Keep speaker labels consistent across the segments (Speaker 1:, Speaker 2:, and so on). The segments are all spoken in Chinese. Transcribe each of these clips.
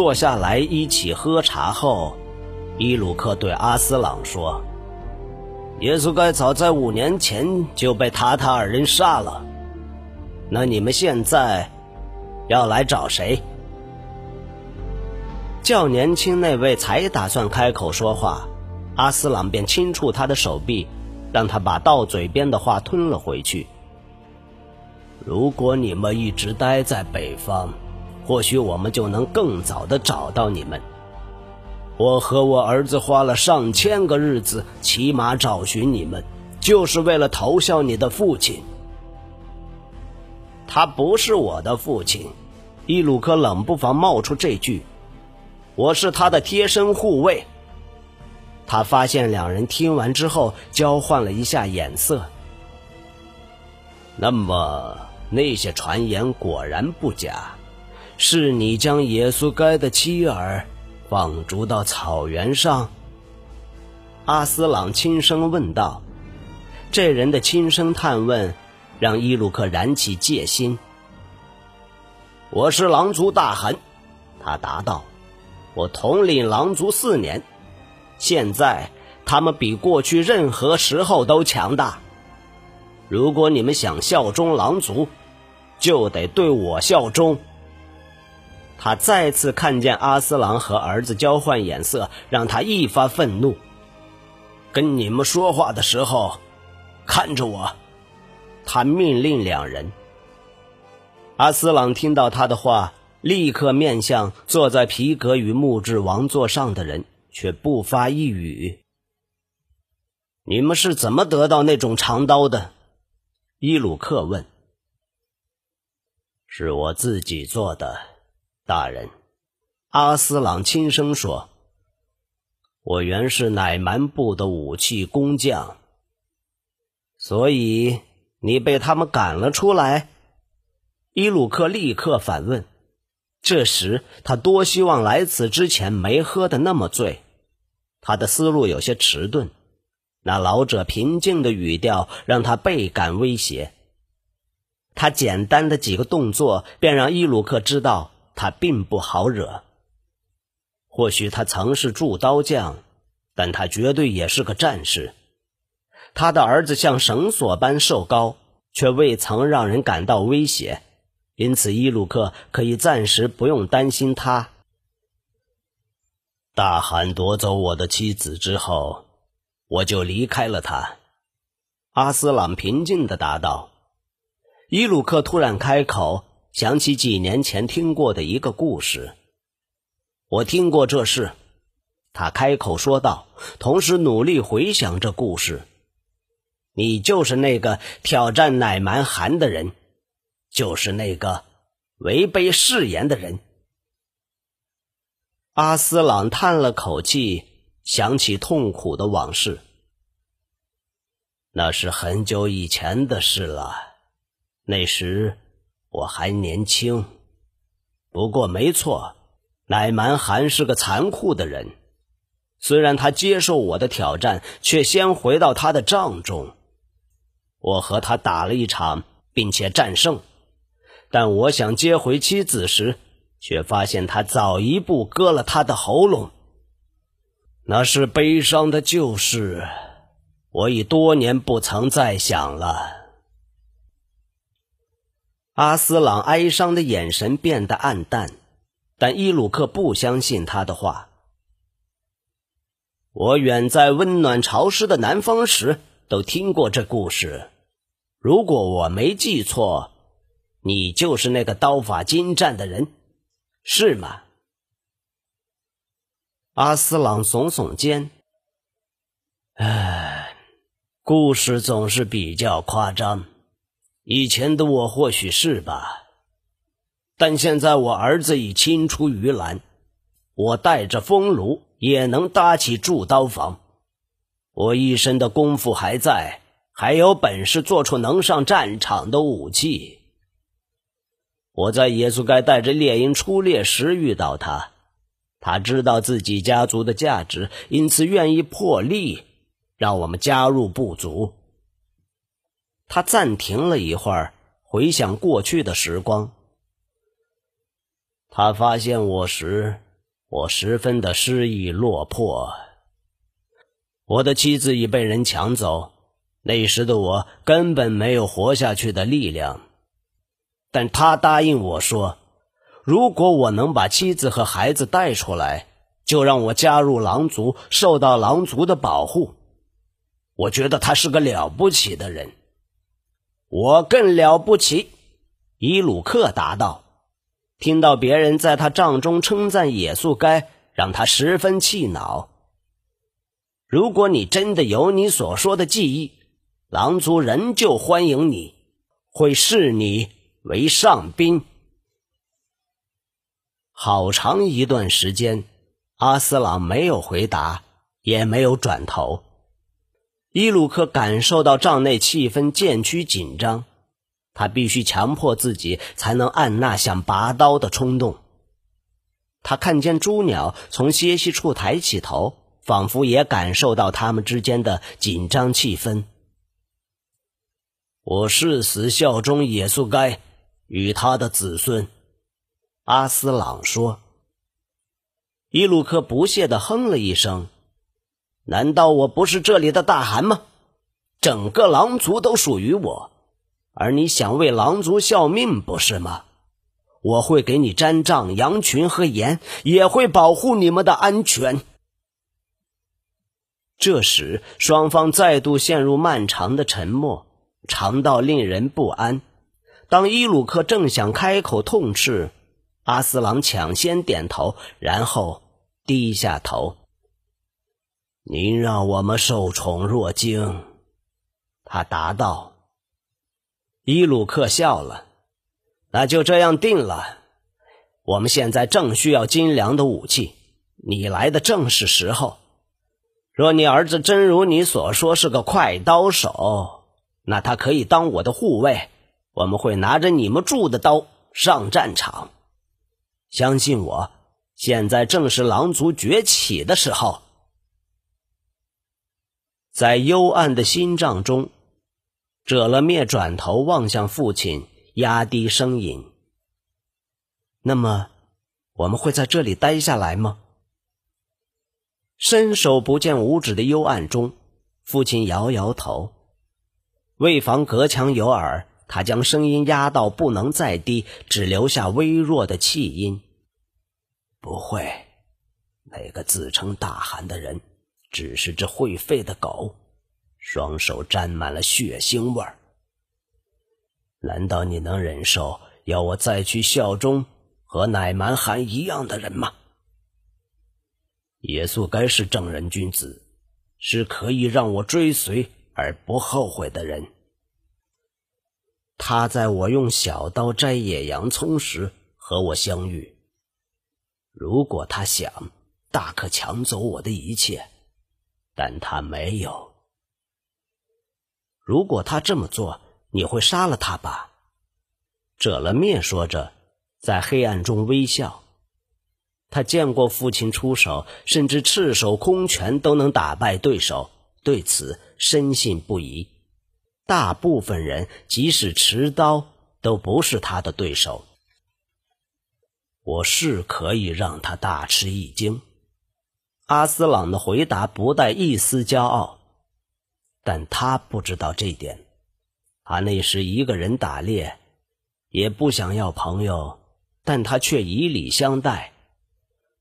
Speaker 1: 坐下来一起喝茶后，伊鲁克对阿斯朗说：“耶稣该早在五年前就被塔塔尔人杀了。那你们现在要来找谁？”较年轻那位才打算开口说话，阿斯朗便轻触他的手臂，让他把到嘴边的话吞了回去。如果你们一直待在北方，或许我们就能更早的找到你们。我和我儿子花了上千个日子骑马找寻你们，就是为了投效你的父亲。他不是我的父亲，伊鲁克冷不防冒出这句。我是他的贴身护卫。他发现两人听完之后交换了一下眼色。那么那些传言果然不假，是你将耶稣该的妻儿放逐到草原上？阿斯朗轻声问道。这人的轻声探问，让伊鲁克燃起戒心。我是狼族大汗，他答道。我统领狼族四年，现在他们比过去任何时候都强大。如果你们想效忠狼族，就得对我效忠。他再次看见阿斯朗和儿子交换眼色，让他一发愤怒。跟你们说话的时候，看着我。他命令两人。阿斯朗听到他的话。立刻面向坐在皮革与木质王座上的人，却不发一语。你们是怎么得到那种长刀的？伊鲁克问。是我自己做的，大人。阿斯朗轻声说：“我原是乃蛮部的武器工匠，所以你被他们赶了出来。”伊鲁克立刻反问。这时，他多希望来此之前没喝的那么醉。他的思路有些迟钝，那老者平静的语调让他倍感威胁。他简单的几个动作便让伊鲁克知道他并不好惹。或许他曾是铸刀匠，但他绝对也是个战士。他的儿子像绳索般瘦高，却未曾让人感到威胁。因此，伊鲁克可以暂时不用担心他。大汗夺走我的妻子之后，我就离开了他。阿斯朗平静的答道。伊鲁克突然开口，想起几年前听过的一个故事。我听过这事，他开口说道，同时努力回想这故事。你就是那个挑战乃蛮寒的人。就是那个违背誓言的人。阿斯朗叹了口气，想起痛苦的往事。那是很久以前的事了，那时我还年轻。不过没错，乃蛮汗是个残酷的人。虽然他接受我的挑战，却先回到他的帐中。我和他打了一场，并且战胜。但我想接回妻子时，却发现他早一步割了他的喉咙。那是悲伤的旧事，我已多年不曾再想了。阿斯朗哀伤的眼神变得暗淡，但伊鲁克不相信他的话。我远在温暖潮湿的南方时，都听过这故事。如果我没记错。你就是那个刀法精湛的人，是吗？阿斯朗耸耸肩。唉，故事总是比较夸张。以前的我或许是吧，但现在我儿子已青出于蓝，我带着风炉也能搭起铸刀房。我一身的功夫还在，还有本事做出能上战场的武器。我在耶稣该带着猎鹰出猎时遇到他，他知道自己家族的价值，因此愿意破例让我们加入部族。他暂停了一会儿，回想过去的时光。他发现我时，我十分的失意落魄。我的妻子已被人抢走，那时的我根本没有活下去的力量。但他答应我说，如果我能把妻子和孩子带出来，就让我加入狼族，受到狼族的保护。我觉得他是个了不起的人。我更了不起，伊鲁克答道。听到别人在他帐中称赞野宿该，让他十分气恼。如果你真的有你所说的记忆，狼族仍旧欢迎你，会视你为上宾。好长一段时间，阿斯朗没有回答，也没有转头。伊鲁克感受到帐内气氛渐趋紧张。他必须强迫自己，才能按捺想拔刀的冲动。他看见朱鸟从歇息处抬起头，仿佛也感受到他们之间的紧张气氛。我誓死效忠野宿该与他的子孙，阿斯朗说。伊鲁克不屑地哼了一声：“难道我不是这里的大汗吗？整个狼族都属于我。”而你想为狼族效命，不是吗？我会给你毡帐、羊群和盐，也会保护你们的安全。这时，双方再度陷入漫长的沉默，长到令人不安。当伊鲁克正想开口痛斥，阿斯朗抢先点头，然后低下头。您让我们受宠若惊，他答道。伊鲁克笑了，那就这样定了。我们现在正需要精良的武器，你来的正是时候。若你儿子真如你所说是个快刀手，那他可以当我的护卫。我们会拿着你们铸的刀上战场。相信我，现在正是狼族崛起的时候。在幽暗的心脏中。舍了灭，转头望向父亲，压低声音：“那么，我们会在这里待下来吗？”伸手不见五指的幽暗中，父亲摇摇头。为防隔墙有耳，他将声音压到不能再低，只留下微弱的气音：“不会，那个自称大汗的人，只是只会吠的狗。”双手沾满了血腥味儿。难道你能忍受要我再去效忠和乃蛮汗一样的人吗？耶稣该是正人君子，是可以让我追随而不后悔的人。他在我用小刀摘野洋葱时和我相遇。如果他想，大可抢走我的一切，但他没有。如果他这么做，你会杀了他吧？遮了面说着，在黑暗中微笑。他见过父亲出手，甚至赤手空拳都能打败对手，对此深信不疑。大部分人即使持刀，都不是他的对手。我是可以让他大吃一惊。阿斯朗的回答不带一丝骄傲。但他不知道这点。他那时一个人打猎，也不想要朋友，但他却以礼相待。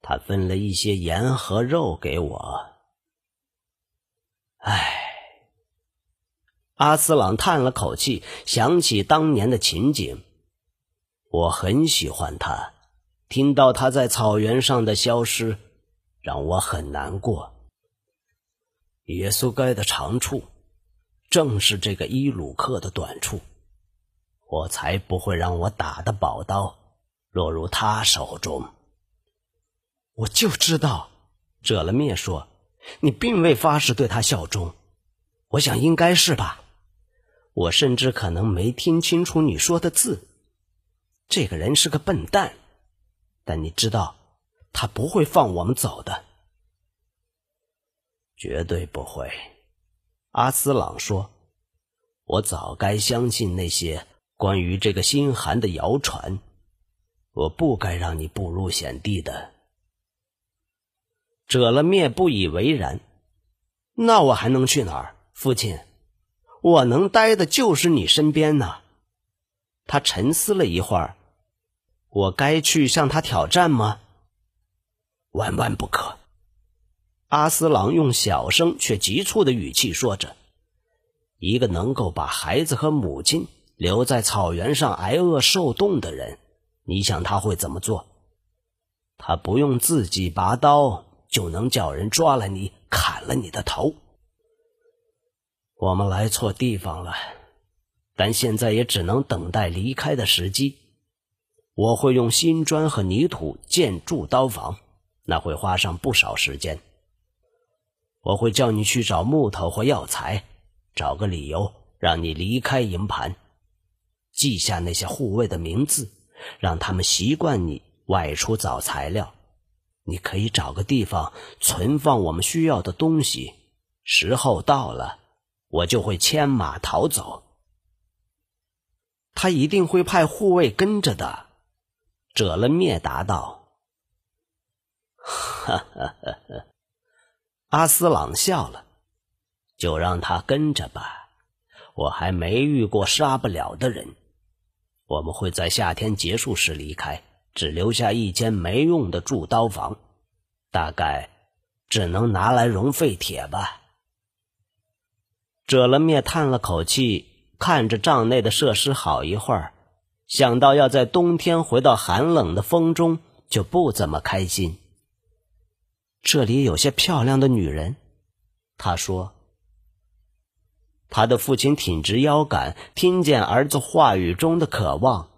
Speaker 1: 他分了一些盐和肉给我。唉，阿斯朗叹了口气，想起当年的情景。我很喜欢他，听到他在草原上的消失，让我很难过。耶稣该的长处，正是这个伊鲁克的短处。我才不会让我打的宝刀落入他手中。我就知道，遮了灭说，你并未发誓对他效忠。我想应该是吧。我甚至可能没听清楚你说的字。这个人是个笨蛋，但你知道，他不会放我们走的。绝对不会，阿斯朗说：“我早该相信那些关于这个心寒的谣传，我不该让你步入险地的。”者了灭不以为然。那我还能去哪儿，父亲？我能待的就是你身边呢。他沉思了一会儿，我该去向他挑战吗？万万不可！阿斯朗用小声却急促的语气说着：“一个能够把孩子和母亲留在草原上挨饿受冻的人，你想他会怎么做？他不用自己拔刀，就能叫人抓了你，砍了你的头。我们来错地方了。”但现在也只能等待离开的时机。我会用新砖和泥土建筑刀房，那会花上不少时间。我会叫你去找木头或药材，找个理由让你离开营盘，记下那些护卫的名字，让他们习惯你外出找材料。你可以找个地方存放我们需要的东西，时候到了，我就会牵马逃走。他一定会派护卫跟着的，者了灭答道：“哈哈哈哈！”阿斯朗笑了，就让他跟着吧。我还没遇过杀不了的人。我们会在夏天结束时离开，只留下一间没用的铸刀房，大概只能拿来熔废铁吧。者了灭叹了口气。看着帐内的设施好一会儿，想到要在冬天回到寒冷的风中，就不怎么开心。这里有些漂亮的女人，他说。他的父亲挺直腰杆，听见儿子话语中的渴望，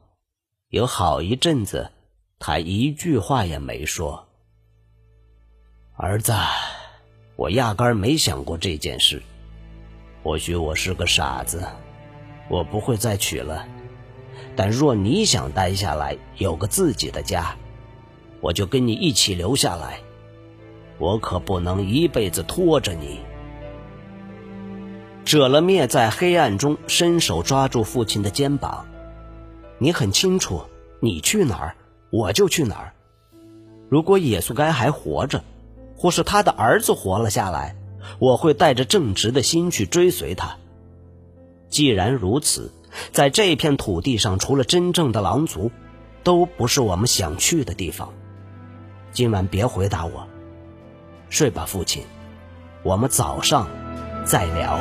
Speaker 1: 有好一阵子，他一句话也没说。儿子，我压根没想过这件事，或许我是个傻子。我不会再娶了，但若你想待下来，有个自己的家，我就跟你一起留下来。我可不能一辈子拖着你。者了灭在黑暗中伸手抓住父亲的肩膀，你很清楚，你去哪儿，我就去哪儿。如果耶稣该还活着，或是他的儿子活了下来，我会带着正直的心去追随他。既然如此，在这片土地上，除了真正的狼族，都不是我们想去的地方。今晚别回答我，睡吧，父亲。我们早上再聊。